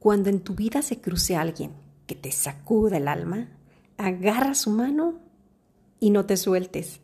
Cuando en tu vida se cruce alguien que te sacude el alma, agarra su mano y no te sueltes.